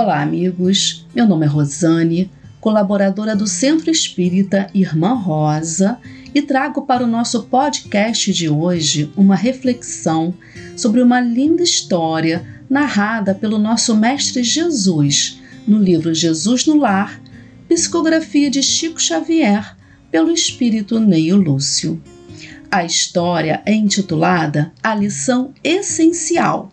amigos, meu nome é Rosane, colaboradora do Centro Espírita Irmã Rosa, e trago para o nosso podcast de hoje uma reflexão sobre uma linda história narrada pelo nosso Mestre Jesus no livro Jesus no Lar, psicografia de Chico Xavier, pelo espírito Neio Lúcio. A história é intitulada A Lição Essencial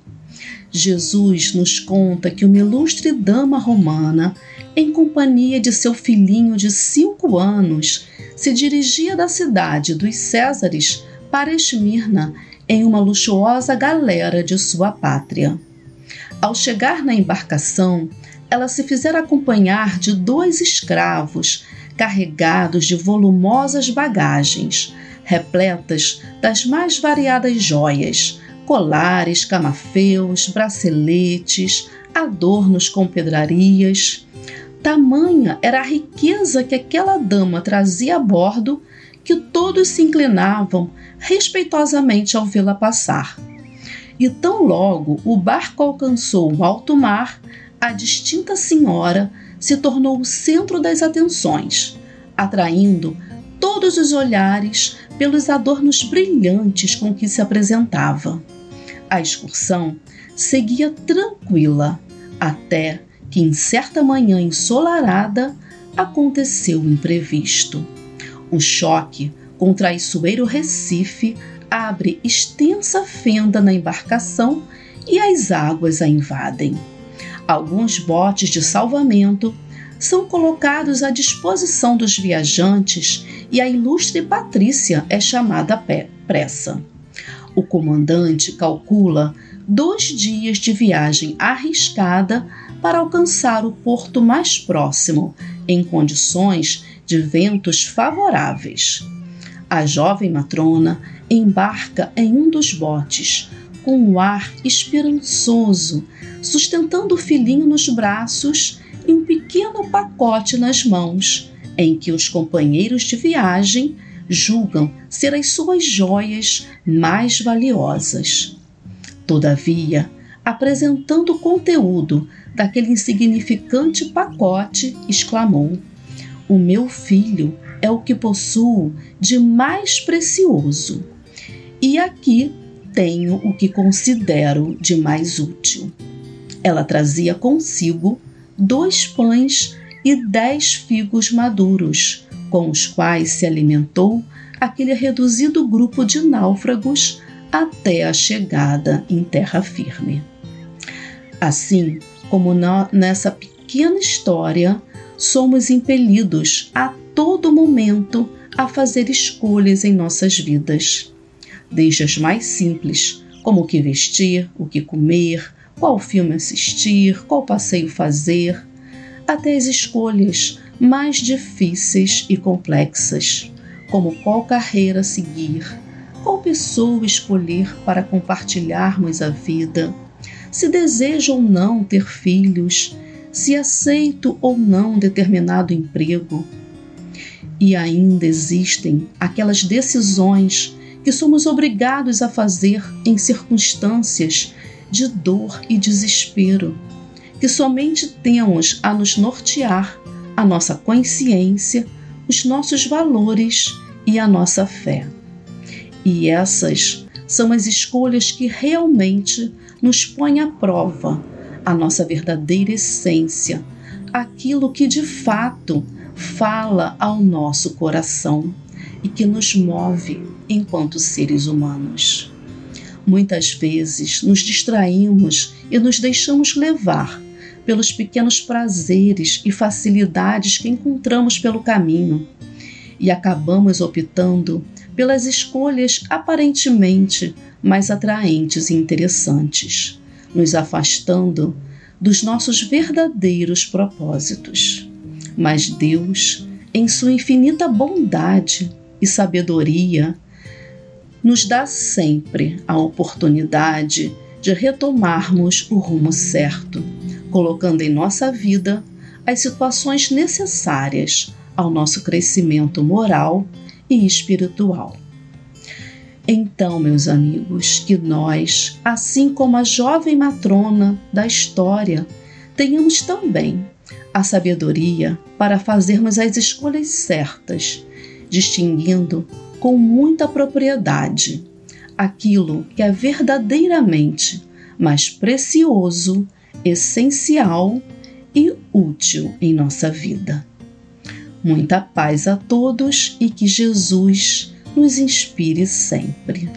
Jesus nos conta que uma ilustre dama romana, em companhia de seu filhinho de cinco anos, se dirigia da cidade dos Césares para Esmirna em uma luxuosa galera de sua pátria. Ao chegar na embarcação, ela se fizera acompanhar de dois escravos carregados de volumosas bagagens, repletas das mais variadas joias, colares, camafeus, braceletes, adornos com pedrarias. Tamanha era a riqueza que aquela dama trazia a bordo que todos se inclinavam respeitosamente ao vê-la passar. E tão logo o barco alcançou o alto mar, a distinta senhora se tornou o centro das atenções, atraindo todos os olhares pelos adornos brilhantes com que se apresentava. A excursão seguia tranquila, até que em certa manhã ensolarada aconteceu o imprevisto. O choque com o traiçoeiro Recife abre extensa fenda na embarcação e as águas a invadem. Alguns botes de salvamento são colocados à disposição dos viajantes e a ilustre Patrícia é chamada pressa. O comandante calcula dois dias de viagem arriscada para alcançar o porto mais próximo, em condições de ventos favoráveis. A jovem matrona embarca em um dos botes, com um ar esperançoso, sustentando o filhinho nos braços e um pequeno pacote nas mãos, em que os companheiros de viagem julgam ser as suas joias mais valiosas. Todavia, apresentando o conteúdo daquele insignificante pacote, exclamou: O meu filho é o que possuo de mais precioso. E aqui tenho o que considero de mais útil. Ela trazia consigo dois pães e dez figos maduros, com os quais se alimentou aquele reduzido grupo de náufragos até a chegada em terra firme. Assim como nessa pequena história, somos impelidos a todo momento a fazer escolhas em nossas vidas, desde as mais simples, como o que vestir, o que comer, qual filme assistir, qual passeio fazer, até as escolhas mais difíceis e complexas, como qual carreira seguir, qual pessoa escolher para compartilharmos a vida, se desejo ou não ter filhos, se aceito ou não determinado emprego. E ainda existem aquelas decisões que somos obrigados a fazer em circunstâncias de dor e desespero, que somente temos a nos nortear a nossa consciência, os nossos valores e a nossa fé. E essas são as escolhas que realmente nos põem à prova a nossa verdadeira essência, aquilo que de fato fala ao nosso coração e que nos move enquanto seres humanos. Muitas vezes nos distraímos e nos deixamos levar pelos pequenos prazeres e facilidades que encontramos pelo caminho e acabamos optando pelas escolhas aparentemente mais atraentes e interessantes, nos afastando dos nossos verdadeiros propósitos. Mas Deus, em sua infinita bondade e sabedoria, nos dá sempre a oportunidade de retomarmos o rumo certo colocando em nossa vida as situações necessárias ao nosso crescimento moral e espiritual. Então, meus amigos, que nós, assim como a jovem matrona da história, tenhamos também a sabedoria para fazermos as escolhas certas, distinguindo com muita propriedade aquilo que é verdadeiramente mais precioso, essencial e útil em nossa vida. Muita paz a todos e que Jesus nos inspire sempre.